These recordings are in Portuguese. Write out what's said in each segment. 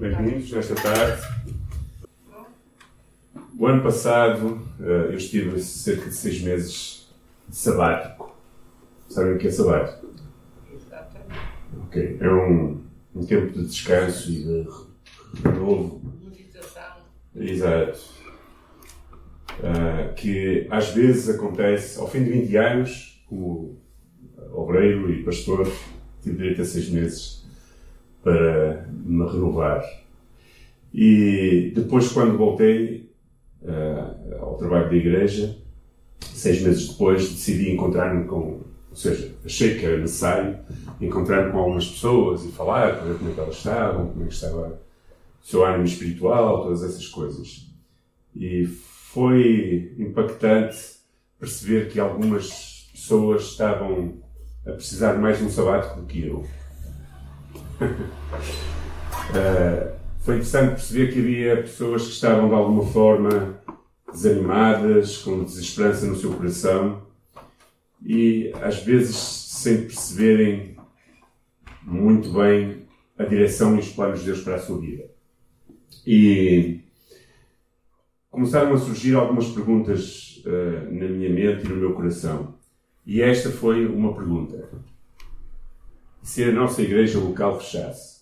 Bem-vindos nesta tarde. O ano passado eh, eu estive cerca de seis meses de sabático. Sabem o que é sabático? Exatamente. Ok. É um, um tempo de descanso e de renovo. Meditação. Exato. Ah, que às vezes acontece ao fim de 20 anos, como obreiro e pastor, tive direito a seis meses para me renovar. E depois, quando voltei ah, ao trabalho da igreja, seis meses depois, decidi encontrar-me com. Ou seja, achei que era necessário encontrar-me com algumas pessoas e falar, para ver como é que elas estavam, como é que estava o seu ânimo espiritual, todas essas coisas. E foi impactante perceber que algumas pessoas estavam a precisar mais de um sabático do que eu. Eh, foi interessante perceber que havia pessoas que estavam de alguma forma desanimadas, com desesperança no seu coração e às vezes sem perceberem muito bem a direção e os planos de Deus para a sua vida. E começaram a surgir algumas perguntas uh, na minha mente e no meu coração. E esta foi uma pergunta: se a nossa igreja local fechasse,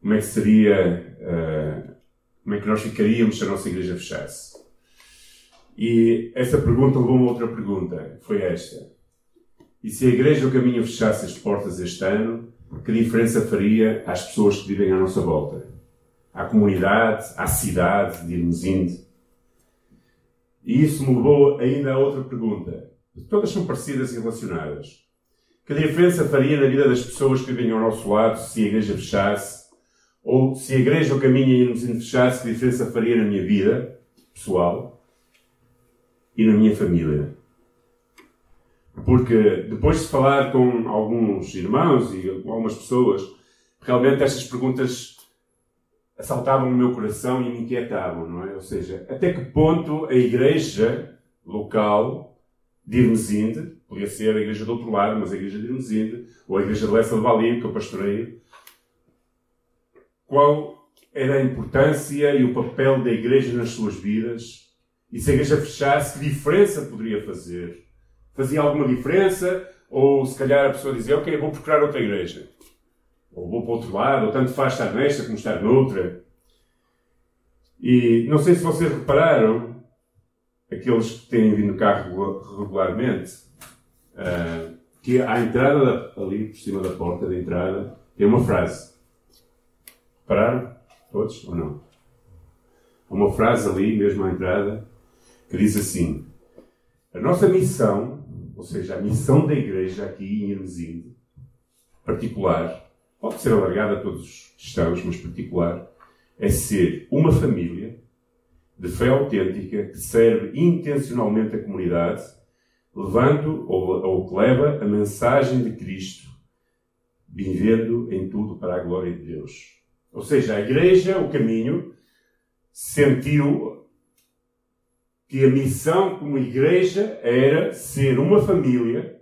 como é que seria, uh, como é que nós ficaríamos se a nossa igreja fechasse? E essa pergunta levou a outra pergunta, foi esta: e se a igreja do caminho fechasse as portas este ano, que diferença faria às pessoas que vivem à nossa volta? À comunidade, à cidade de Irmesinde? E isso me levou ainda a outra pergunta. Todas são parecidas e relacionadas. Que diferença faria na vida das pessoas que vivem ao nosso lado se a igreja fechasse? Ou se a igreja o caminho em Irmesinde fechasse, que diferença faria na minha vida pessoal e na minha família? Porque depois de falar com alguns irmãos e algumas pessoas, realmente estas perguntas assaltavam o meu coração e me inquietavam, não é? Ou seja, até que ponto a igreja local de Irmesinde, podia ser a igreja do outro lado, mas a igreja de Irmesinde, ou a igreja de Lessa de Valim, que eu pastoreio, qual era a importância e o papel da igreja nas suas vidas? E se a igreja fechasse, que diferença poderia fazer? Fazia alguma diferença? Ou se calhar a pessoa dizia, ok, vou procurar outra igreja. Ou vou para outro lado, ou tanto faz estar nesta como estar noutra. E não sei se vocês repararam, aqueles que têm vindo cá regularmente, uh, que à entrada, ali por cima da porta da entrada, tem uma frase. Repararam? Todos ou não? Há uma frase ali, mesmo à entrada, que diz assim: A nossa missão, ou seja, a missão da igreja aqui em Hermesinde, particular, pode ser alargada a todos os cristãos, mas particular, é ser uma família de fé autêntica que serve intencionalmente a comunidade, levando ou, ou que leva a mensagem de Cristo, vivendo em tudo para a glória de Deus. Ou seja, a igreja, o caminho, sentiu que a missão como igreja era ser uma família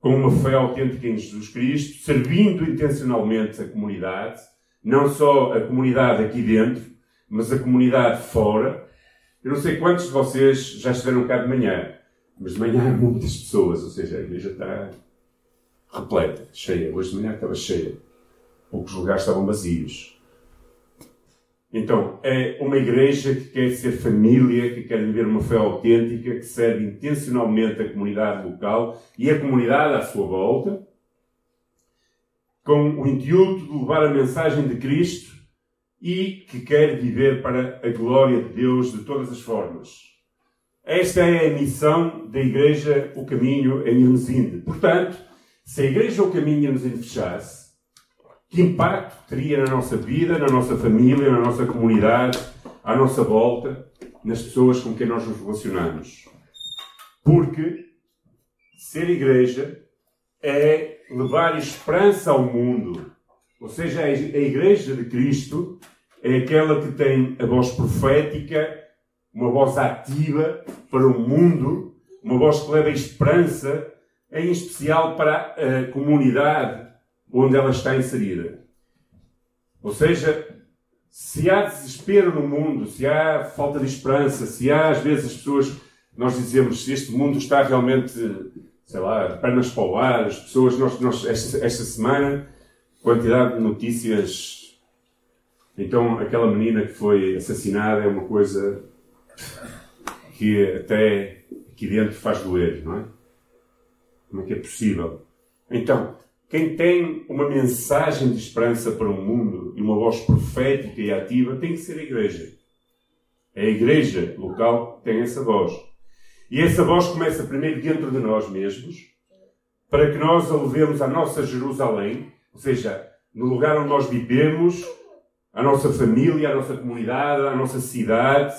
com uma fé autêntica em Jesus Cristo, servindo intencionalmente a comunidade, não só a comunidade aqui dentro, mas a comunidade fora. Eu não sei quantos de vocês já estiveram cá de manhã, mas de manhã há muitas pessoas, ou seja, a igreja está repleta, cheia. Hoje de manhã estava cheia. Poucos lugares estavam vazios. Então, é uma igreja que quer ser família, que quer viver uma fé autêntica, que serve intencionalmente a comunidade local e a comunidade à sua volta, com o intuito de levar a mensagem de Cristo e que quer viver para a glória de Deus de todas as formas. Esta é a missão da Igreja O Caminho em Irmesinde. Portanto, se a Igreja O Caminho em Irmesinde fechasse, que impacto teria na nossa vida, na nossa família, na nossa comunidade, à nossa volta, nas pessoas com quem nós nos relacionamos. Porque ser igreja é levar esperança ao mundo. Ou seja, a igreja de Cristo é aquela que tem a voz profética, uma voz ativa para o mundo, uma voz que leva esperança, em especial para a comunidade onde ela está inserida. Ou seja, se há desespero no mundo, se há falta de esperança, se há às vezes as pessoas, nós dizemos, se este mundo está realmente, sei lá, pernas para o ar, as pessoas, nós, nós esta, esta semana, quantidade de notícias. Então, aquela menina que foi assassinada é uma coisa que até aqui dentro faz doer, não é? Como é que é possível? Então, quem tem uma mensagem de esperança para o mundo e uma voz profética e ativa tem que ser a igreja. É a igreja local que tem essa voz. E essa voz começa primeiro dentro de nós mesmos, para que nós a levemos à nossa Jerusalém, ou seja, no lugar onde nós vivemos, à nossa família, à nossa comunidade, à nossa cidade,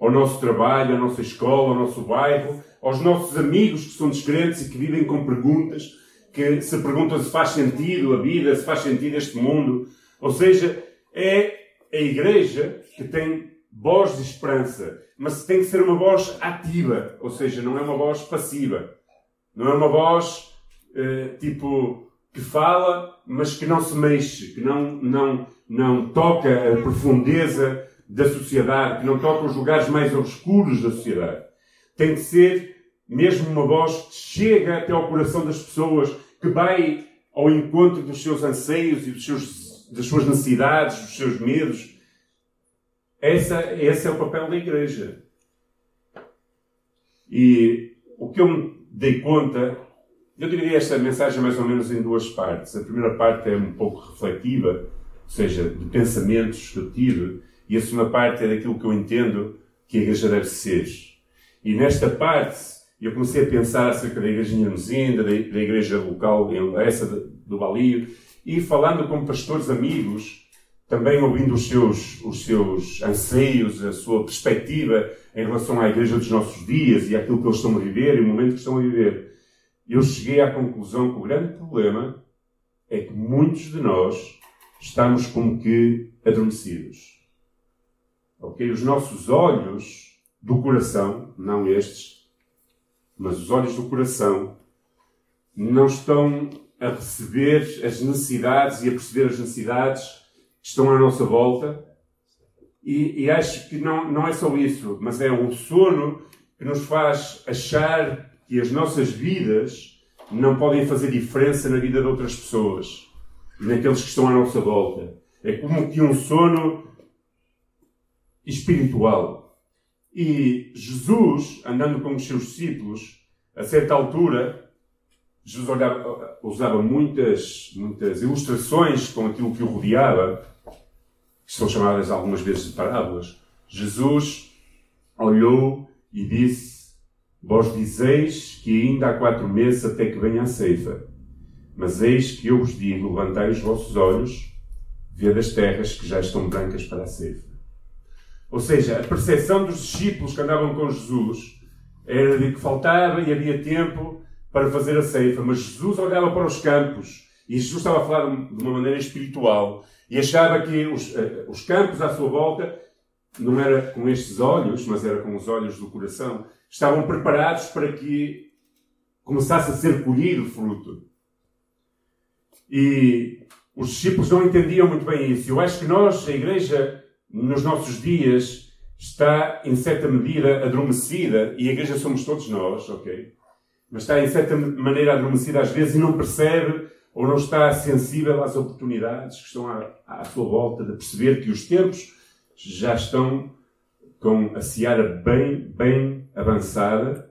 ao nosso trabalho, à nossa escola, ao nosso bairro, aos nossos amigos que são descrentes e que vivem com perguntas que se perguntam se faz sentido a vida, se faz sentido este mundo. Ou seja, é a igreja que tem voz de esperança, mas tem que ser uma voz ativa, ou seja, não é uma voz passiva. Não é uma voz eh, tipo que fala, mas que não se mexe, que não, não, não toca a profundeza da sociedade, que não toca os lugares mais obscuros da sociedade. Tem que ser mesmo uma voz que chega até ao coração das pessoas, que vai ao encontro dos seus anseios e dos seus, das suas necessidades, dos seus medos. Essa, esse é o papel da igreja. E o que eu me dei conta, eu dividi esta mensagem mais ou menos em duas partes. A primeira parte é um pouco refletiva, ou seja, de pensamentos que eu tive, e a segunda parte é daquilo que eu entendo que a igreja deve ser. E nesta parte, eu comecei a pensar acerca da igreja Hermesinda, da, igreja local essa do Balio, e falando com pastores amigos, também ouvindo os seus, os seus anseios, a sua perspectiva em relação à igreja dos nossos dias e àquilo que eles estão a viver e o momento que estão a viver. Eu cheguei à conclusão que o grande problema é que muitos de nós estamos como que adormecidos. Ok? Os nossos olhos do coração, não estes, mas os olhos do coração não estão a receber as necessidades e a perceber as necessidades que estão à nossa volta. E, e acho que não, não é só isso, mas é um sono que nos faz achar que as nossas vidas não podem fazer diferença na vida de outras pessoas e naqueles que estão à nossa volta. É como que um sono espiritual. E Jesus, andando com os seus discípulos, a certa altura, Jesus olhava, usava muitas, muitas ilustrações com aquilo que o rodeava, que são chamadas algumas vezes de parábolas. Jesus olhou e disse: Vós dizeis que ainda há quatro meses até que venha a ceifa. Mas eis que eu vos digo: levantai os vossos olhos, vede as terras que já estão brancas para a ceifa. Ou seja, a percepção dos discípulos que andavam com Jesus era de que faltava e havia tempo para fazer a ceifa, mas Jesus olhava para os campos e Jesus estava a falar de uma maneira espiritual e achava que os, eh, os campos à sua volta não era com estes olhos, mas era com os olhos do coração, estavam preparados para que começasse a ser colhido fruto. E os discípulos não entendiam muito bem isso. Eu acho que nós, a igreja, nos nossos dias está, em certa medida, adormecida, e a igreja somos todos nós, ok? Mas está, em certa maneira, adormecida às vezes e não percebe ou não está sensível às oportunidades que estão à, à sua volta, de perceber que os tempos já estão com a seara bem, bem avançada,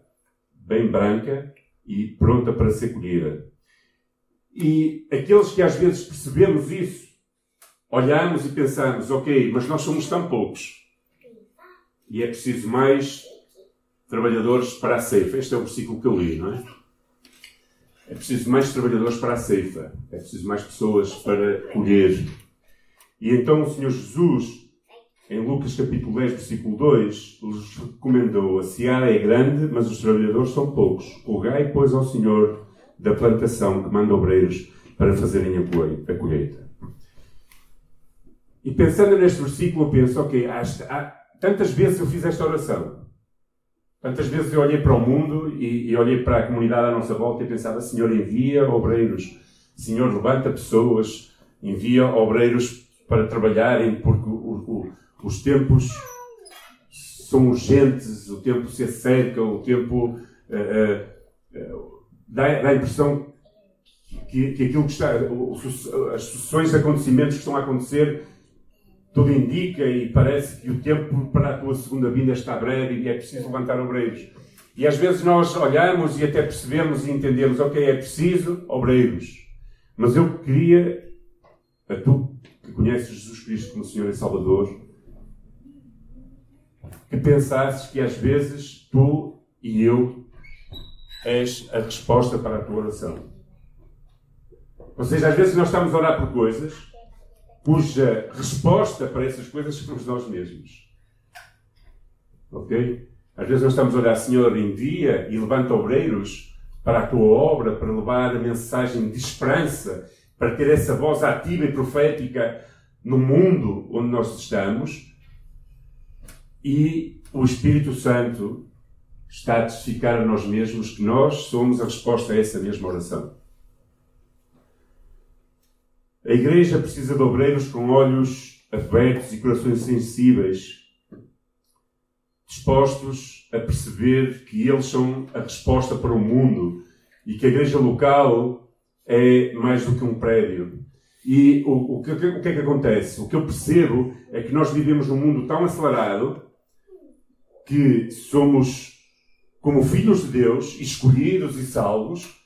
bem branca e pronta para ser colhida. E aqueles que às vezes percebemos isso, olhamos e pensamos, ok, mas nós somos tão poucos. E é preciso mais trabalhadores para a ceifa. Este é o versículo que eu li, não é? É preciso mais trabalhadores para a ceifa. É preciso mais pessoas para colher. E então o Senhor Jesus, em Lucas capítulo 10, versículo 2, lhes recomendou: A seara é grande, mas os trabalhadores são poucos. Rogai, pois, ao Senhor da plantação que manda obreiros para fazerem a colheita. E pensando neste versículo, eu penso, ok, há, há, tantas vezes eu fiz esta oração. Tantas vezes eu olhei para o mundo e, e, olhei para a comunidade à nossa volta e pensava, Senhor, envia obreiros. Senhor, levanta pessoas envia obreiros para trabalharem, porque os tempos são urgentes, o tempo se acerca, o tempo uh, uh, dá, dá, a impressão que, que aquilo que está, as sucessões de acontecimentos que estão a acontecer, tudo indica e parece que o tempo para a tua segunda vinda está breve e é preciso levantar obreiros. E às vezes nós olhamos e até percebemos e entendemos, ok, é preciso obreiros. Mas eu queria, a tu que conheces Jesus Cristo como Senhor e Salvador, que pensasses que às vezes tu e eu és a resposta para a tua oração. Ou seja, às vezes nós estamos a orar por coisas cuja resposta para essas coisas somos nós mesmos. Ok? Às vezes nós estamos a orar, Senhor, envia e levanta obreiros para a tua obra, para levar a mensagem de esperança, para ter essa voz ativa e profética no mundo onde nós estamos. E o Espírito Santo está a testificar a nós mesmos que nós somos a resposta a essa mesma oração. A Igreja precisa de obreiros com olhos abertos e corações sensíveis, dispostos a perceber que eles são a resposta para o mundo e que a Igreja local é mais do que um prédio. E o, o, que, o que é que acontece? O que eu percebo é que nós vivemos num mundo tão acelerado que somos, como filhos de Deus, escolhidos e salvos,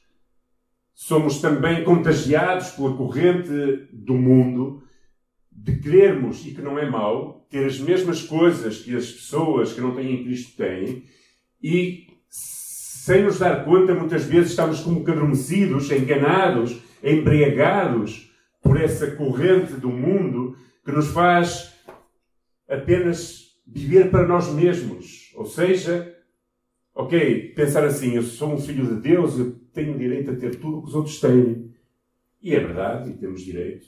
somos também contagiados pela corrente do mundo de querermos, e que não é mau, ter as mesmas coisas que as pessoas que não têm Cristo têm, e sem nos dar conta, muitas vezes estamos como adormecidos, enganados, embriagados por essa corrente do mundo que nos faz apenas viver para nós mesmos. Ou seja, ok, pensar assim, eu sou um filho de Deus, eu tenho direito a ter tudo o que os outros têm. E é verdade, e temos direito.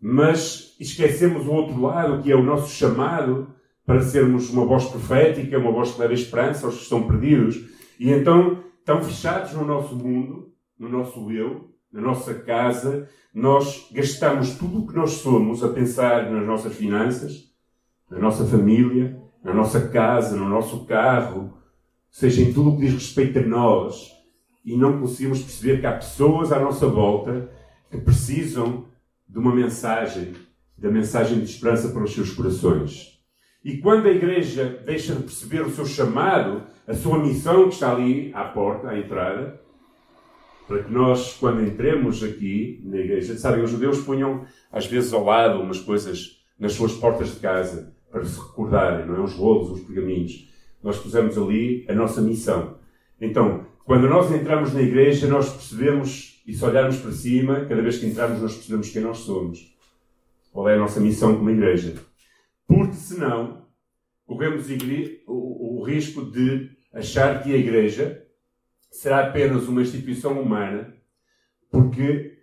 Mas esquecemos o outro lado, que é o nosso chamado para sermos uma voz profética, uma voz que leva esperança aos que estão perdidos. E então, tão fechados no nosso mundo, no nosso eu, na nossa casa, nós gastamos tudo o que nós somos a pensar nas nossas finanças, na nossa família, na nossa casa, no nosso carro, seja em tudo o que diz respeito a nós, e não conseguimos perceber que há pessoas à nossa volta que precisam de uma mensagem, da mensagem de esperança para os seus corações. E quando a igreja deixa de perceber o seu chamado, a sua missão que está ali à porta, à entrada, para que nós, quando entremos aqui na igreja, sabem, os judeus punham às vezes ao lado umas coisas nas suas portas de casa para se recordarem, não é? Os rolos, os pergaminhos. Nós pusemos ali a nossa missão. Então, quando nós entramos na igreja, nós percebemos, e se olharmos para cima, cada vez que entramos, nós percebemos quem nós somos. Qual é a nossa missão como igreja. Porque senão, corremos o, risco de achar que a igreja será apenas uma instituição humana, porque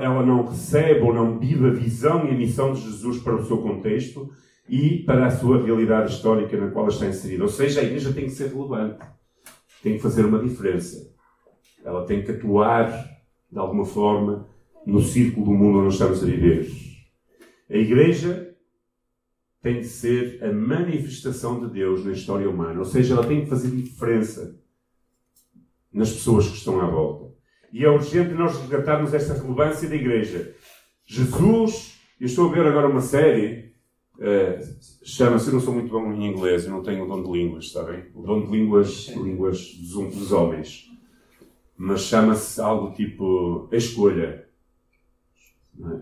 ela não recebe ou não vive a visão e a missão de Jesus para o seu contexto e para a sua realidade histórica na qual está inserida. Ou seja, a igreja tem que ser relevante tem que fazer uma diferença. Ela tem que atuar, de alguma forma, no círculo do mundo onde estamos a viver. A Igreja tem de ser a manifestação de Deus na história humana. Ou seja, ela tem que fazer diferença nas pessoas que estão à volta. E é urgente nós resgatarmos esta relevância da Igreja. Jesus, eu estou a ver agora uma série Uh, Chama-se, eu não sou muito bom em inglês, eu não tenho o dom de línguas, está bem? O dom de línguas, línguas dos, dos homens. Mas chama-se algo tipo A Escolha.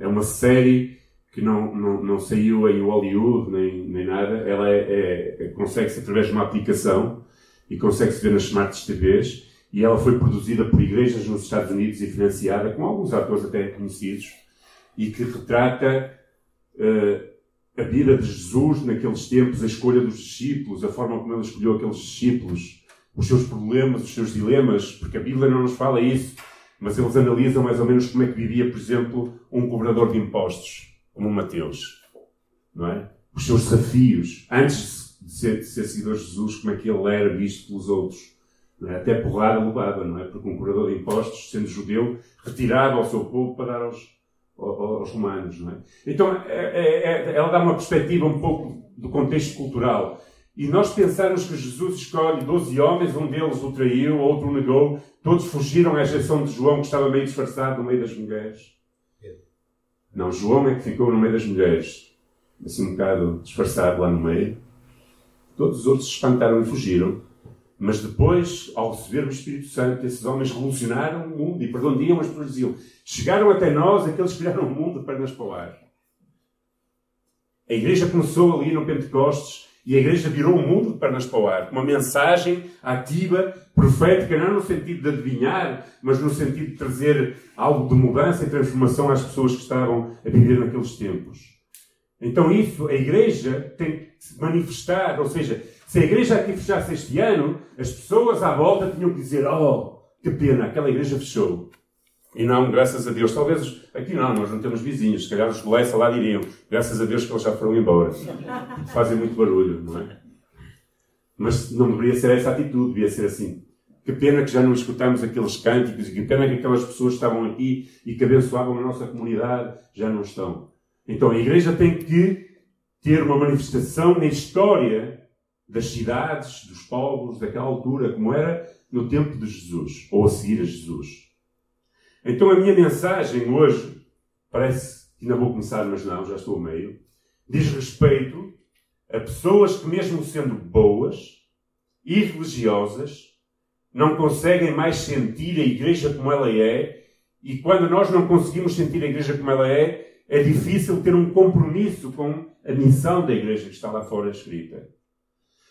É uma série que não, não, não saiu em Hollywood nem, nem nada. Ela é, é consegue-se através de uma aplicação e consegue-se ver nas Smart TVs. E ela foi produzida por igrejas nos Estados Unidos e financiada com alguns atores até conhecidos e que retrata. Uh, a vida de Jesus naqueles tempos, a escolha dos discípulos, a forma como ele escolheu aqueles discípulos, os seus problemas, os seus dilemas, porque a Bíblia não nos fala isso, mas eles analisam mais ou menos como é que vivia, por exemplo, um cobrador de impostos, como Mateus, não é? Os seus desafios, antes de ser, de ser seguidor de Jesus, como é que ele era visto pelos outros. É? Até porrada levava, não é? Porque um cobrador de impostos, sendo judeu, retirava ao seu povo para dar aos, aos romanos. Não é? Então, é, é, é, ela dá uma perspectiva um pouco do contexto cultural. E nós pensarmos que Jesus escolhe 12 homens, um deles o traiu, outro o negou, todos fugiram, à exceção de João, que estava meio disfarçado no meio das mulheres. Não, João é que ficou no meio das mulheres, assim um bocado disfarçado lá no meio. Todos os outros se espantaram e fugiram. Mas depois, ao receber o Espírito Santo, esses homens revolucionaram o mundo e por onde iam as pessoas diziam: Chegaram até nós aqueles que criaram o mundo para o ar. A igreja começou ali no Pentecostes e a igreja virou o mundo de pernas para o ar, com uma mensagem ativa, profética, não no sentido de adivinhar, mas no sentido de trazer algo de mudança e transformação às pessoas que estavam a viver naqueles tempos. Então, isso, a igreja tem que se manifestar, ou seja, se a igreja aqui fechasse este ano, as pessoas à volta tinham que dizer: Oh, que pena, aquela igreja fechou. E não, graças a Deus. Talvez aqui não, nós não temos vizinhos. Se calhar os Bolessa lá diriam: Graças a Deus que eles já foram embora. Fazem muito barulho, não é? Mas não deveria ser essa atitude, devia ser assim. Que pena que já não escutamos aqueles cânticos e que pena que aquelas pessoas que estavam aqui e que abençoavam a nossa comunidade já não estão. Então a igreja tem que ter uma manifestação na história das cidades, dos povos daquela altura, como era no tempo de Jesus, ou a seguir a Jesus. Então a minha mensagem hoje, parece que ainda vou começar, mas não, já estou a meio, diz respeito a pessoas que, mesmo sendo boas e religiosas, não conseguem mais sentir a igreja como ela é, e quando nós não conseguimos sentir a igreja como ela é, é difícil ter um compromisso com a missão da igreja que está lá fora escrita.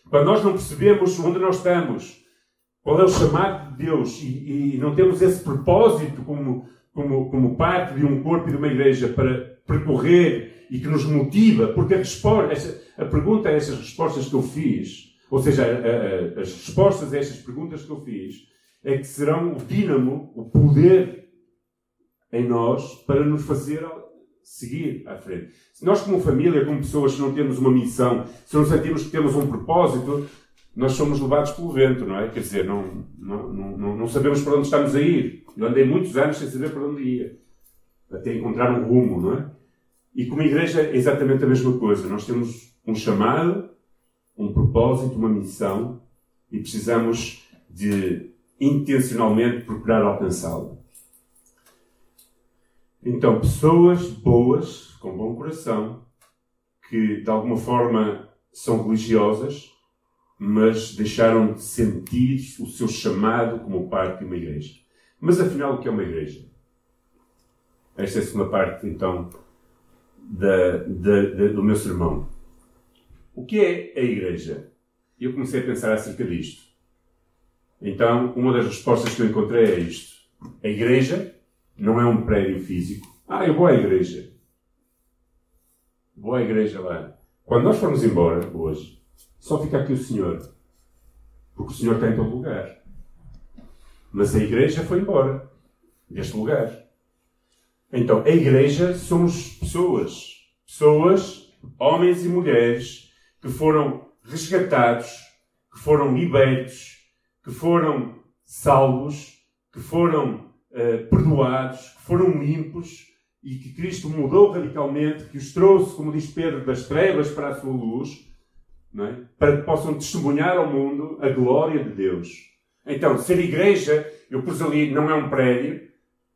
Quando nós não percebemos onde nós estamos, qual é o chamado de Deus e, e não temos esse propósito como, como, como parte de um corpo e de uma igreja para percorrer e que nos motiva, porque a, resposta, a pergunta a essas respostas que eu fiz, ou seja, a, a, as respostas a estas perguntas que eu fiz, é que serão o dínamo, o poder em nós para nos fazer seguir à frente. Se nós, como família, como pessoas, se não temos uma missão, se não sentimos que temos um propósito, nós somos levados pelo vento, não é? Quer dizer, não, não, não, não sabemos para onde estamos a ir. Eu andei muitos anos sem saber para onde ia, até encontrar um rumo, não é? E como igreja é exatamente a mesma coisa. Nós temos um chamado, um propósito, uma missão e precisamos de intencionalmente procurar alcançá-lo. Então, pessoas boas, com bom coração, que de alguma forma são religiosas, mas deixaram de sentir o seu chamado como parte de uma igreja. Mas afinal, o que é uma igreja? Esta é a segunda parte, então, da, da, da, do meu sermão. O que é a igreja? Eu comecei a pensar acerca disto. Então, uma das respostas que eu encontrei é isto. A igreja não é um prédio físico. Ah, eu vou à igreja. Vou à igreja lá. Quando nós formos embora hoje, só fica aqui o Senhor. Porque o Senhor está em todo lugar. Mas a igreja foi embora deste lugar. Então, a igreja somos pessoas. Pessoas, homens e mulheres, que foram resgatados, que foram libertos, que foram salvos, que foram uh, perdoados, que foram limpos e que Cristo mudou radicalmente, que os trouxe, como diz Pedro, das trevas para a sua luz, é? para que possam testemunhar ao mundo a glória de Deus. Então, ser igreja, eu pus ali, não é um prédio,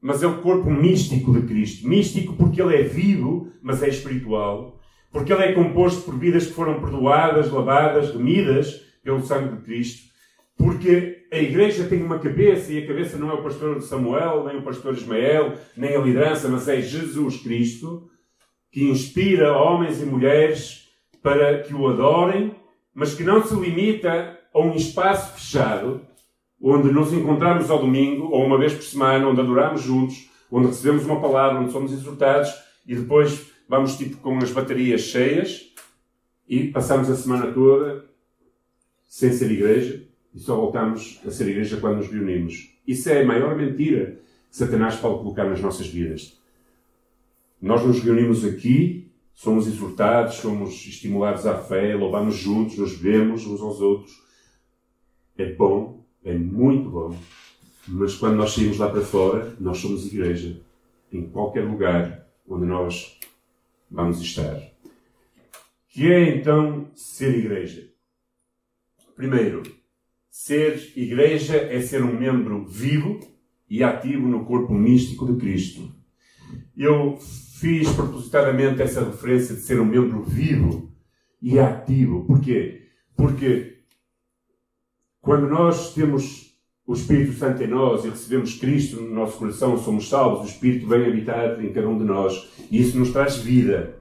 mas é o corpo místico de Cristo. Místico porque ele é vivo, mas é espiritual. Porque ele é composto por vidas que foram perdoadas, lavadas, remidas pelo sangue de Cristo. Porque a igreja tem uma cabeça e a cabeça não é o pastor Samuel, nem o pastor Ismael, nem a liderança, mas é Jesus Cristo, que inspira homens e mulheres para que o adorem, mas que não se limita a um espaço fechado, onde nos encontramos ao domingo, ou uma vez por semana, onde adoramos juntos, onde recebemos uma palavra, onde somos exortados, e depois vamos tipo com as baterias cheias e passamos a semana toda sem ser igreja e só voltamos a ser igreja quando nos reunimos. Isso é a maior mentira que Satanás pode colocar nas nossas vidas. Nós nos reunimos aqui, somos exortados, somos estimulados à fé, louvamos juntos, nos vemos uns aos outros. É bom, é muito bom, mas quando nós saímos lá para fora, nós somos igreja. Em qualquer lugar onde nós vamos estar. Que é então ser igreja? Primeiro, ser igreja é ser um membro vivo e ativo no corpo místico de Cristo. Eu fiz propositadamente essa referência de ser um membro vivo e ativo. Porquê? Porque quando nós temos o Espírito Santo em nós e recebemos Cristo no nosso coração, somos salvos, o Espírito vem habitar em cada um de nós e isso nos traz vida.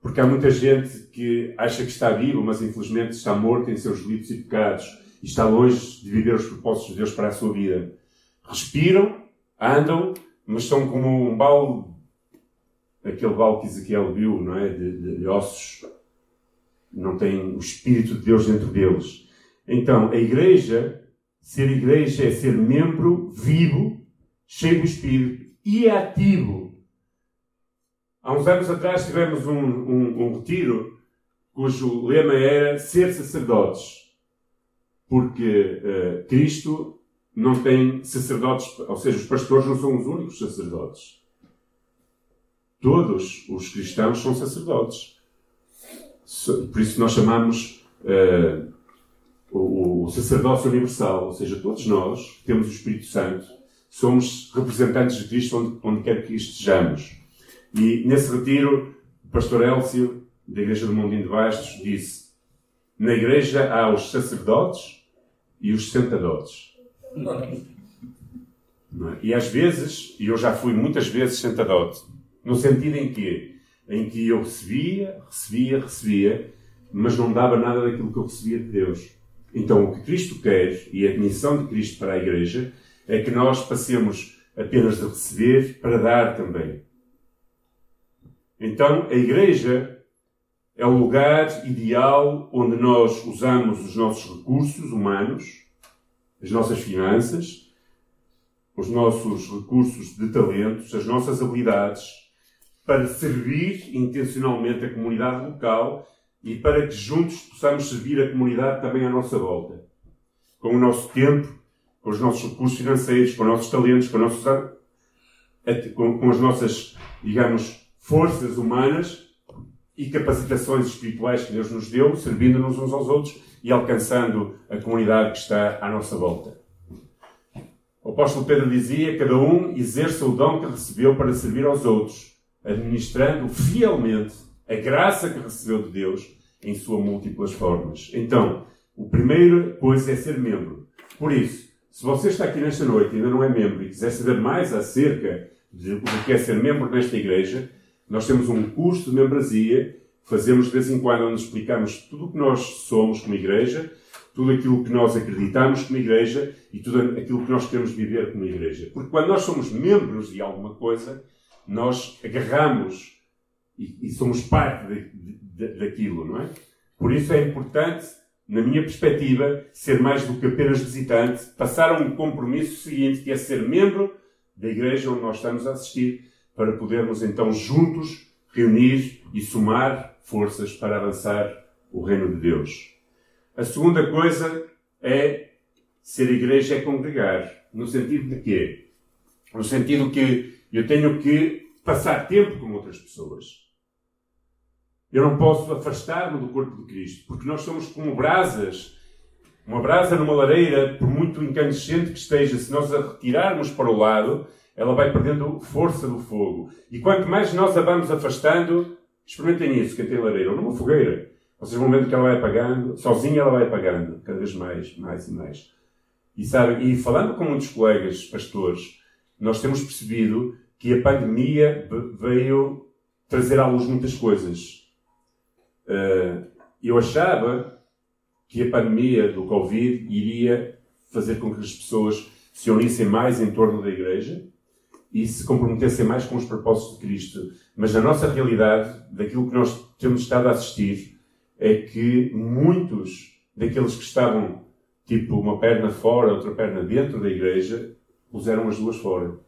Porque há muita gente que acha que está vivo, mas infelizmente está morto em seus delitos e pecados e está longe de viver os propósitos de Deus para a sua vida. Respiram, andam, mas são como um balde, aquele balde que Ezequiel viu, não é? De, de, de ossos. Não tem o Espírito de Deus dentro deles. Então, a igreja, ser igreja é ser membro vivo, cheio do Espírito e ativo. Há uns anos atrás tivemos um, um, um retiro cujo lema era ser sacerdotes. Porque uh, Cristo não tem sacerdotes, ou seja, os pastores não são os únicos sacerdotes. Todos os cristãos são sacerdotes. Por isso nós chamamos uh, o, o sacerdócio universal, ou seja, todos nós temos o Espírito Santo, somos representantes de Cristo onde, onde quer que estejamos. E nesse retiro, o pastor Elcio, da Igreja do Mundinho de Bastos, disse: Na igreja há os sacerdotes e os sentadotes. É? E às vezes, e eu já fui muitas vezes sentadote, no sentido em que, em que eu recebia, recebia, recebia, mas não dava nada daquilo que eu recebia de Deus. Então, o que Cristo quer, e a missão de Cristo para a Igreja, é que nós passemos apenas de receber para dar também. Então, a Igreja é o lugar ideal onde nós usamos os nossos recursos humanos, as nossas finanças, os nossos recursos de talentos, as nossas habilidades, para servir intencionalmente a comunidade local e para que juntos possamos servir a comunidade também à nossa volta. Com o nosso tempo, com os nossos recursos financeiros, com os nossos talentos, com, nossos, com, as nossas, digamos, forças humanas e capacitações espirituais que Deus nos deu, servindo-nos uns aos outros e alcançando a comunidade que está à nossa volta. O apóstolo Pedro dizia: cada um exerça o dom que recebeu para servir aos outros, administrando fielmente a graça que recebeu de Deus em suas múltiplas formas. Então, a primeira coisa é ser membro. Por isso, se você está aqui nesta noite e ainda não é membro e quiser saber mais acerca de o que é ser membro nesta igreja, nós temos um curso de membresia fazemos de vez em quando onde explicamos tudo o que nós somos como igreja, tudo aquilo que nós acreditamos como igreja e tudo aquilo que nós queremos viver como igreja. Porque quando nós somos membros de alguma coisa, nós agarramos e, e somos parte de, de, daquilo, não é? Por isso é importante, na minha perspectiva, ser mais do que apenas visitante, passar a um compromisso seguinte, que é ser membro da igreja onde nós estamos a assistir, para podermos então juntos reunir e somar forças para avançar o reino de Deus. A segunda coisa é ser igreja é congregar. No sentido de quê? No sentido que eu tenho que passar tempo com outras pessoas. Eu não posso afastar-me do corpo de Cristo, porque nós somos como brasas. Uma brasa numa lareira, por muito incandescente que esteja, se nós a retirarmos para o lado, ela vai perdendo força do fogo. E quanto mais nós a vamos afastando, experimentem isso, quem tem lareira, ou numa fogueira. Vocês vão vendo que ela vai apagando, sozinha ela vai apagando, cada vez mais, mais e mais. E, sabe, e falando com muitos colegas pastores, nós temos percebido que a pandemia veio trazer à luz muitas coisas. Eh, eu achava que a pandemia do Covid iria fazer com que as pessoas se unissem mais em torno da Igreja e se comprometessem mais com os propósitos de Cristo. Mas a nossa realidade, daquilo que nós temos estado a assistir, é que muitos daqueles que estavam, tipo, uma perna fora, outra perna dentro da Igreja, puseram as duas fora.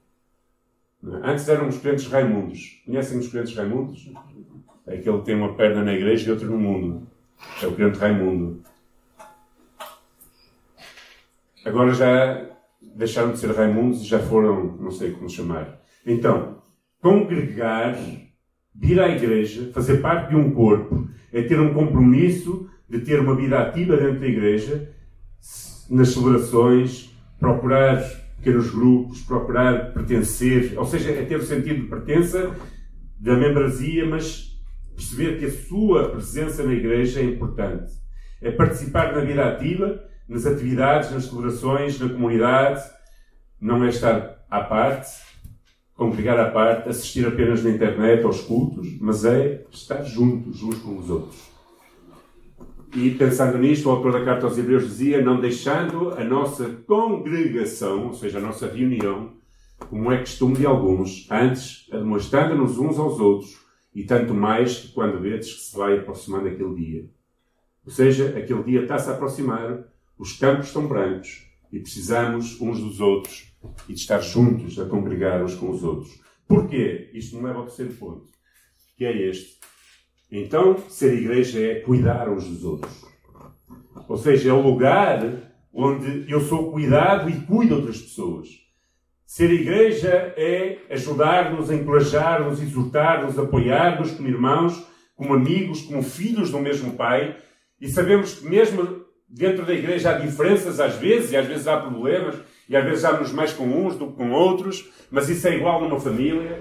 Antes eram os crentes Raimundos. Conhecem os crentes Raimundos? Aquele que tem uma perna na igreja e outra no mundo. É o crente Raimundo. Agora já deixaram de ser Raimundos e já foram, não sei como chamar. Então, congregar, vir à igreja, fazer parte de um corpo, é ter um compromisso de ter uma vida ativa dentro da igreja, nas celebrações, procurar pequenos grupos, procurar pertencer, ou seja, é ter o sentido de pertença da membresia, mas perceber que a sua presença na igreja é importante. É participar na vida ativa, nas atividades, nas celebrações, na comunidade, não é estar à parte, congregar à parte, assistir apenas na internet aos cultos, mas é estar juntos uns com os outros. E pensando nisto, o autor da carta aos Hebreus dizia: não deixando a nossa congregação, ou seja, a nossa reunião, como é costume de alguns, antes admoestando-nos uns aos outros, e tanto mais que quando vedes que se vai aproximando aquele dia. Ou seja, aquele dia está-se a aproximar, os campos estão brancos e precisamos uns dos outros e de estar juntos a congregar uns com os outros. Porquê? Isto me leva ao terceiro ponto, que é este. Então, ser igreja é cuidar uns dos outros. Ou seja, é o lugar onde eu sou cuidado e cuido outras pessoas. Ser igreja é ajudar-nos, encorajar-nos, exortar-nos, apoiar-nos como irmãos, como amigos, como filhos do mesmo Pai. E sabemos que mesmo dentro da igreja há diferenças às vezes, e às vezes há problemas, e às vezes há-nos mais com uns do que com outros, mas isso é igual numa família,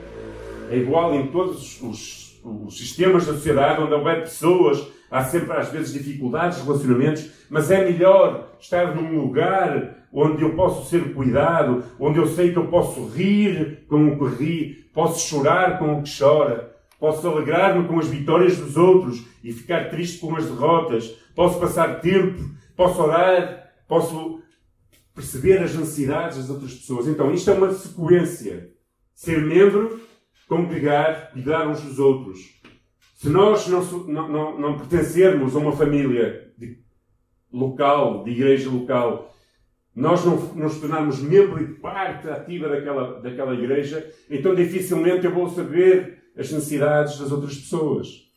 é igual em todos os, os sistemas da sociedade onde houver pessoas, há sempre às vezes dificuldades, relacionamentos, mas é melhor estar num lugar onde eu posso ser cuidado, onde eu sei que eu posso rir com o que ri, posso chorar com o que chora, posso alegrar-me com as vitórias dos outros e ficar triste com as derrotas, posso passar tempo, posso orar, posso perceber as necessidades das outras pessoas. Então, isto é uma sequência. Ser membro, congregar, cuidar uns dos outros. Se nós não, não, não pertencermos a uma família de, local, de igreja local, nós não nos tornarmos membro e parte ativa daquela, daquela igreja, então dificilmente eu vou saber as necessidades das outras pessoas.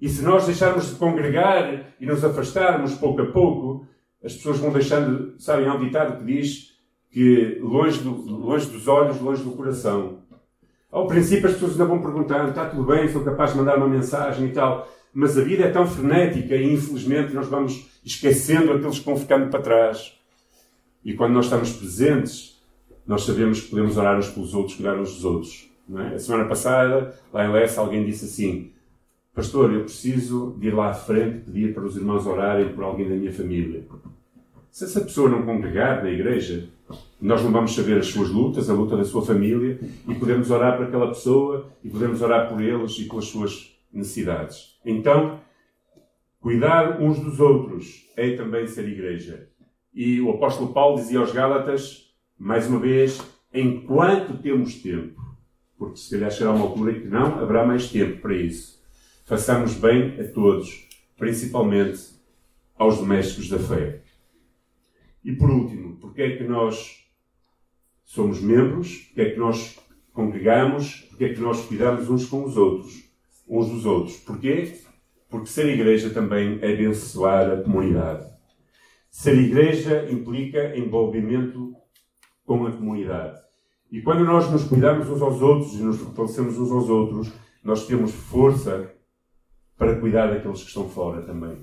E se nós deixarmos de congregar e nos afastarmos pouco a pouco, as pessoas vão deixando, sabem, há um ditado que diz que longe, do, longe dos olhos, longe do coração. Ao princípio as pessoas ainda vão perguntar, está tudo bem, sou capaz de mandar uma mensagem e tal, mas a vida é tão frenética e infelizmente nós vamos esquecendo aqueles que vão ficando para trás. E quando nós estamos presentes, nós sabemos que podemos orar uns pelos outros, cuidar uns dos outros. É? A semana passada, lá em Lessa, alguém disse assim, Pastor, eu preciso de ir lá à frente pedir para os irmãos orarem por alguém da minha família. Se essa pessoa não congregar na igreja, nós não vamos saber as suas lutas, a luta da sua família, e podemos orar por aquela pessoa, e podemos orar por eles e pelas suas necessidades. Então, cuidar uns dos outros é também ser igreja. E o apóstolo Paulo dizia aos Gálatas, mais uma vez, enquanto temos tempo, porque se calhar chegará uma altura que não haverá mais tempo para isso façamos bem a todos, principalmente aos domésticos da fé. E por último, porque é que nós somos membros, porque é que nós congregamos, porque é que nós cuidamos uns com os outros, uns dos outros. Porquê? Porque ser igreja também é abençoar a comunidade. Ser igreja implica envolvimento com a comunidade. E quando nós nos cuidamos uns aos outros e nos fortalecemos uns aos outros, nós temos força para cuidar daqueles que estão fora também.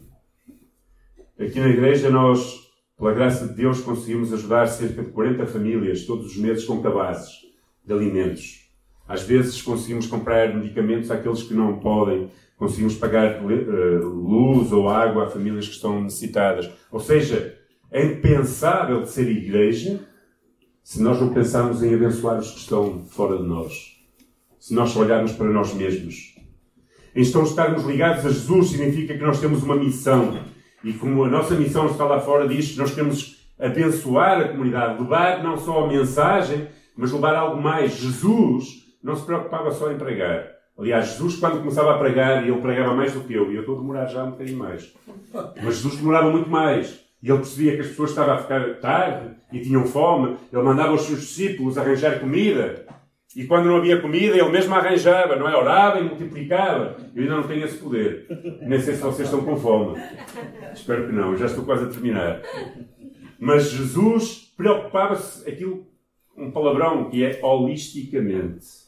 Aqui na igreja nós, pela graça de Deus, conseguimos ajudar cerca de 40 famílias todos os meses com cabazes de alimentos. Às vezes conseguimos comprar medicamentos àqueles que não podem, conseguimos pagar eh, luz ou água a famílias que estão necessitadas. Ou seja, é impensável de ser igreja se nós não pensarmos em abençoar os que estão fora de nós. Se nós olharmos para nós mesmos então, estarmos ligados a Jesus significa que nós temos uma missão. E como a nossa missão está lá fora, diz que nós temos abençoar a comunidade, levar não só a mensagem, mas levar algo mais. Jesus não se preocupava só em pregar. Aliás, Jesus, quando começava a pregar, e ele pregava mais do que eu, e eu estou a demorar já um bocadinho mais. Mas Jesus demorava muito mais. E ele percebia que as pessoas estavam a ficar tarde e tinham fome. Ele mandava os seus discípulos arranjar comida. E quando não havia comida, ele mesmo arranjava, não é? Orava e multiplicava. Eu ainda não tenho esse poder. Nem sei se vocês estão com fome. Espero que não, já estou quase a terminar. Mas Jesus preocupava-se, aquilo, um palavrão que é holisticamente.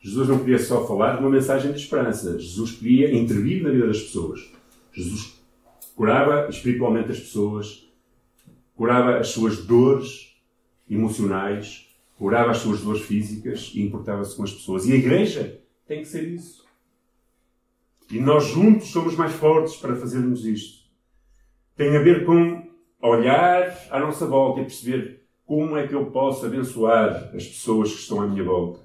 Jesus não queria só falar de uma mensagem de esperança. Jesus queria intervir na vida das pessoas. Jesus curava espiritualmente as pessoas, curava as suas dores emocionais, curava as suas dores físicas e importava-se com as pessoas. E a igreja tem que ser isso. E nós juntos somos mais fortes para fazermos isto. Tem a ver com olhar à nossa volta e perceber como é que eu posso abençoar as pessoas que estão à minha volta.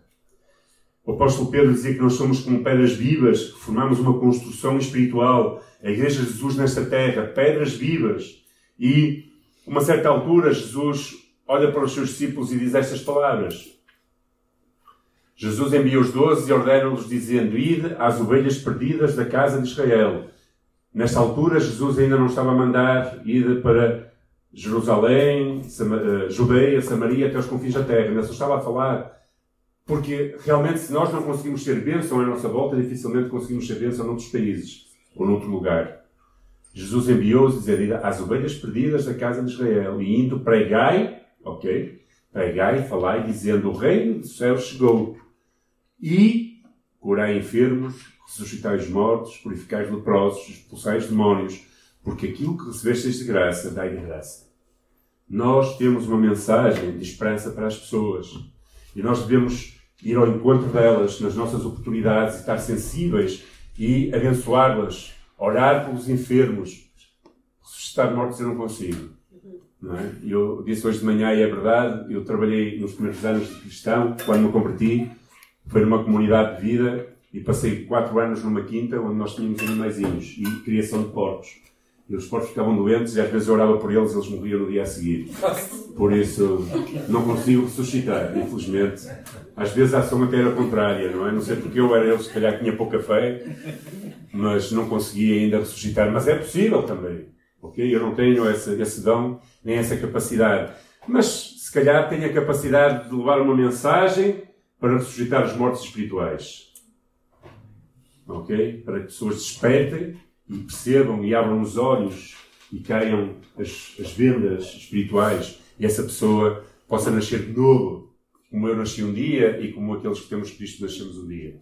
O apóstolo Pedro dizia que nós somos como pedras vivas, que formamos uma construção espiritual. A Igreja de Jesus nesta terra, pedras vivas. E, uma certa altura, Jesus olha para os seus discípulos e diz estas palavras. Jesus envia os doze e ordena-los dizendo, Ide às ovelhas perdidas da casa de Israel. Nesta altura, Jesus ainda não estava a mandar ir para Jerusalém, eh, Judeia, Samaria, até os confins da terra. Ainda só estava a falar. Porque realmente, se nós não conseguimos ser bênção à nossa volta, dificilmente conseguimos ser bênção noutros países ou noutro lugar. Jesus enviou-os dizer às ovelhas perdidas da casa de Israel e indo pregai, ok? Pregai, falai, dizendo: O reino dos céus chegou. E curai enfermos, ressuscitai os mortos, purificai os leprosos, expulsai os demónios porque aquilo que recebestes de graça, dai de graça. Nós temos uma mensagem de esperança para as pessoas e nós devemos ir ao encontro delas nas nossas oportunidades e estar sensíveis e abençoá-las, orar pelos enfermos. Ressuscitar mortos eu não consigo. Não é? Eu disse hoje de manhã, e é verdade, eu trabalhei nos primeiros anos de cristão, quando me converti, foi numa comunidade de vida e passei quatro anos numa quinta onde nós tínhamos animaizinhos e criação de porcos. E os porcos ficavam doentes e às vezes eu orava por eles e eles morriam no dia a seguir. Por isso, não consigo ressuscitar, infelizmente. Às vezes a ação até era contrária, não é? Não sei porque eu era eu, se calhar tinha pouca fé, mas não conseguia ainda ressuscitar. Mas é possível também, ok? Eu não tenho esse, esse dom, nem essa capacidade. Mas, se calhar, tenho a capacidade de levar uma mensagem para ressuscitar os mortos espirituais. Ok? Para que pessoas despertem e percebam e abram os olhos e caiam as, as vendas espirituais e essa pessoa possa nascer de novo, como eu nasci um dia e como aqueles que temos Cristo nascemos um dia.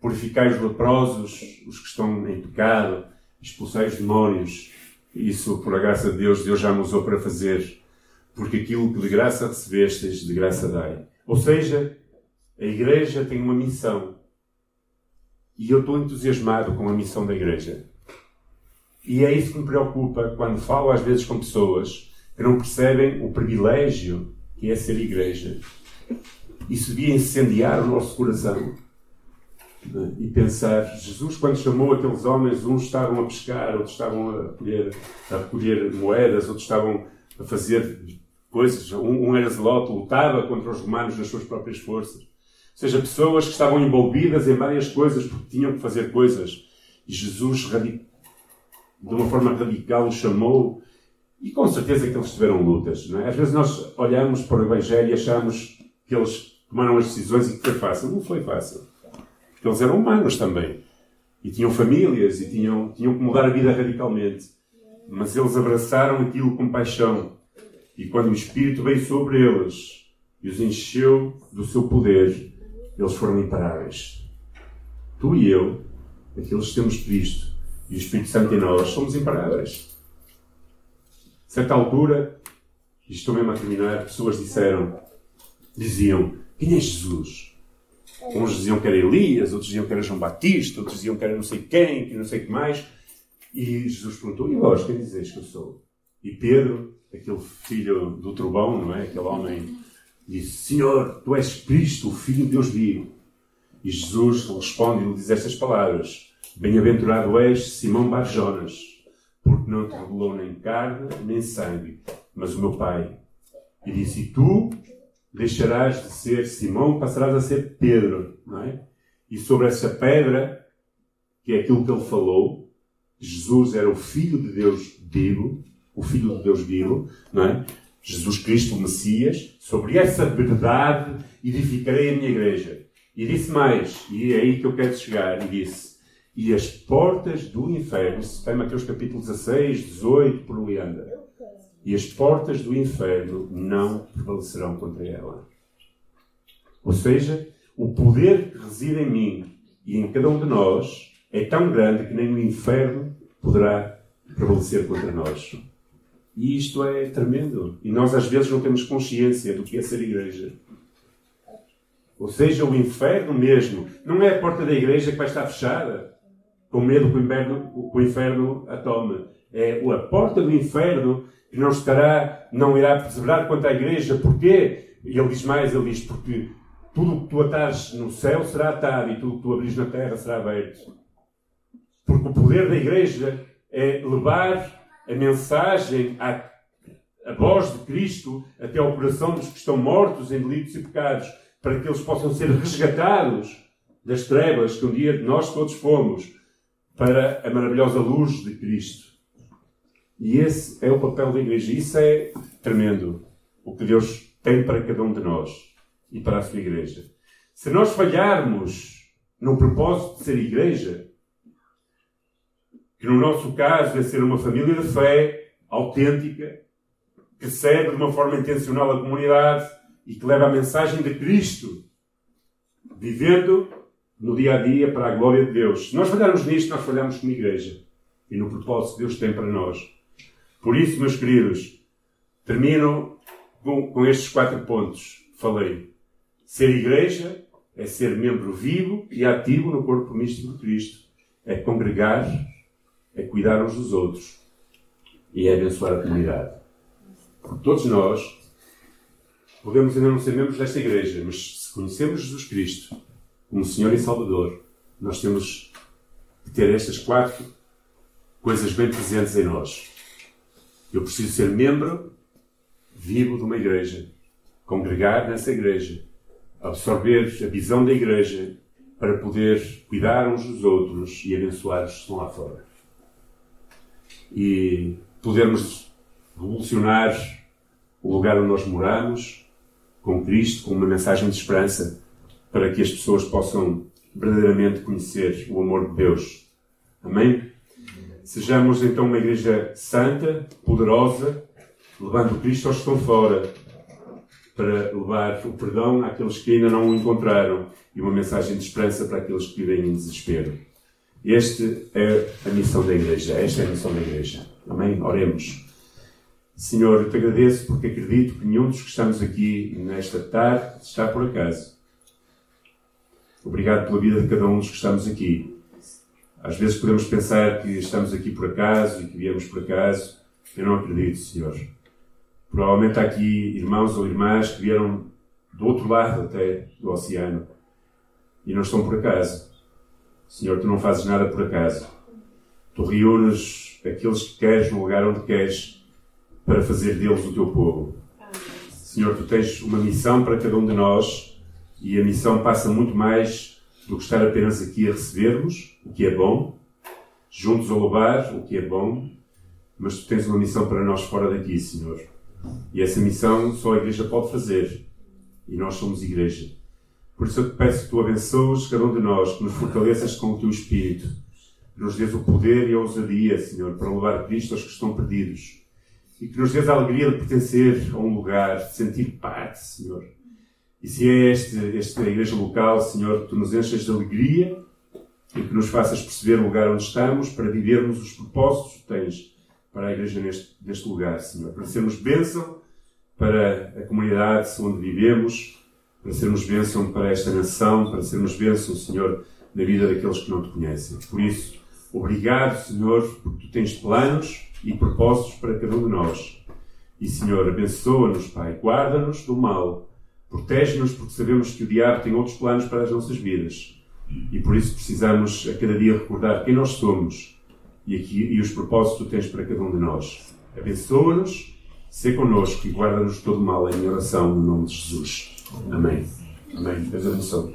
Purificai os leprosos, os que estão em pecado, expulsai os demónios. Isso, por a graça de Deus, Deus já me usou para fazer. Porque aquilo que de graça recebestes, de graça dai. Ou seja, a Igreja tem uma missão. E eu estou entusiasmado com a missão da Igreja. E é isso que me preocupa quando falo às vezes com pessoas que não percebem o privilégio que é ser igreja. Isso devia incendiar o nosso coração. E pensar, Jesus, quando chamou aqueles homens, uns estavam a pescar, outros estavam a recolher, a recolher moedas, outros estavam a fazer coisas. Um, um era zelote, lutava contra os romanos nas suas próprias forças. Ou seja, pessoas que estavam envolvidas em várias coisas porque tinham que fazer coisas. E Jesus de uma forma radical, os chamou. E com certeza que eles tiveram lutas. É? Às vezes nós olhamos para o Evangelho e achamos que eles tomaram as decisões e que foi fácil. Não foi fácil. Porque eles eram humanos também. E tinham famílias e tinham, tinham que mudar a vida radicalmente. Mas eles abraçaram aquilo com paixão. E quando o Espírito veio sobre eles e os encheu do seu poder, eles foram imparáveis. Tu e eu, aqueles que temos Cristo, e o Espírito Santo em nós, somos imparáveis. A certa altura, e estou mesmo a terminar, pessoas disseram, diziam, quem é Jesus? Uns diziam que era Elias, outros diziam que era João Batista, outros diziam que era não sei quem, que não sei o que mais. E Jesus perguntou, e vós, quem dizes que eu sou? E Pedro, aquele filho do trovão, não é? Aquele homem, disse, Senhor, tu és Cristo, o Filho de Deus vivo. E Jesus responde e lhe diz estas palavras, Bem-aventurado és, Simão Barjonas, porque não te revelou nem carne nem sangue, mas o meu Pai. E disse: E tu deixarás de ser Simão, passarás a ser Pedro, não é? E sobre essa pedra, que é aquilo que ele falou, Jesus era o Filho de Deus vivo, o Filho de Deus vivo, não é? Jesus Cristo, o Messias, sobre essa verdade edificarei a minha igreja. E disse mais, e é aí que eu quero chegar, e disse: e as portas do inferno, se está em Mateus capítulo 16, 18, por ali anda. E as portas do inferno não prevalecerão contra ela. Ou seja, O poder que reside em mim e em cada um de nós é tão grande que nem o inferno poderá prevalecer contra nós. E isto é tremendo. E nós às vezes não temos consciência do que é ser igreja. Ou seja, o inferno mesmo. Não é a porta da igreja que vai estar fechada, com medo que o inferno, o inferno a tome. É a porta do inferno que não estará, não irá perseverar quanto à igreja. Porquê? E ele diz mais, ele diz, porque tudo o que tu atares no céu será atado e tudo o que tu abris na terra será aberto. Porque o poder da igreja é levar a mensagem, a, a voz de Cristo até ao coração dos que estão mortos em delitos e pecados, para que eles possam ser resgatados das trevas que um dia nós todos fomos, para a maravilhosa luz de Cristo. E esse é o papel da igreja. Isso é tremendo. O que Deus tem para cada um de nós e para a sua igreja. Se nós falharmos no propósito de ser igreja, que no nosso caso é ser uma família de fé autêntica, que serve de uma forma intencional a comunidade e que leva a mensagem de Cristo, vivendo no dia a dia para a glória de Deus. Se nós falharmos nisto, nós falhamos como igreja e no propósito que Deus tem para nós. Por isso, meus queridos, termino com, com estes quatro pontos. Falei. Ser igreja é ser membro vivo e ativo no corpo místico de Cristo. É congregar é cuidar uns dos outros e é abençoar a comunidade. Todos nós podemos ainda não ser membros desta igreja, mas se conhecemos Jesus Cristo como Senhor e Salvador, nós temos que ter estas quatro coisas bem presentes em nós. Eu preciso ser membro vivo de uma igreja, congregar nessa igreja, absorver a visão da igreja para poder cuidar uns dos outros e abençoar os que estão lá fora e podermos revolucionar o lugar onde nós moramos com Cristo, com uma mensagem de esperança para que as pessoas possam verdadeiramente conhecer o amor de Deus. Amém? Sejamos então uma igreja santa, poderosa, levando Cristo aos que estão fora, para levar o perdão àqueles que ainda não o encontraram e uma mensagem de esperança para aqueles que vivem em desespero. Esta é a missão da Igreja. Esta é a missão da Igreja. Amém? Oremos. Senhor, eu te agradeço porque acredito que nenhum dos que estamos aqui nesta tarde está por acaso. Obrigado pela vida de cada um dos que estamos aqui. Às vezes podemos pensar que estamos aqui por acaso e que viemos por acaso. Eu não acredito, Senhor. Provavelmente há aqui irmãos ou irmãs que vieram do outro lado até do oceano e não estão por acaso. Senhor, tu não fazes nada por acaso. Tu reúnes aqueles que queres no lugar onde queres para fazer deles o teu povo. Senhor, tu tens uma missão para cada um de nós e a missão passa muito mais do que estar apenas aqui a recebermos, o que é bom, juntos a louvar, o que é bom, mas tu tens uma missão para nós fora daqui, Senhor. E essa missão só a Igreja pode fazer. E nós somos Igreja. Por isso eu te peço que tu abençoes cada um de nós, que nos fortaleças com o teu Espírito, que nos dês o poder e a ousadia, Senhor, para levar Cristo aos que estão perdidos. E que nos dês a alegria de pertencer a um lugar, de sentir parte, Senhor. E se é este, esta igreja local, Senhor, que tu nos enches de alegria e que nos faças perceber o lugar onde estamos para vivermos os propósitos que tens para a igreja neste, neste lugar, Senhor. Para sermos bênção para a comunidade onde vivemos para sermos bênção para esta nação, para sermos bênção, Senhor, na vida daqueles que não te conhecem. Por isso, obrigado, Senhor, porque tu tens planos e propósitos para cada um de nós. E, Senhor, abençoa-nos, Pai, guarda-nos do mal, protege-nos, porque sabemos que o diabo tem outros planos para as nossas vidas. E por isso precisamos a cada dia recordar quem nós somos e, aqui, e os propósitos que tens para cada um de nós. Abençoa-nos, sê connosco e guarda-nos todo mal em oração, no nome de Jesus. Amém. Amém. Deus abençoe.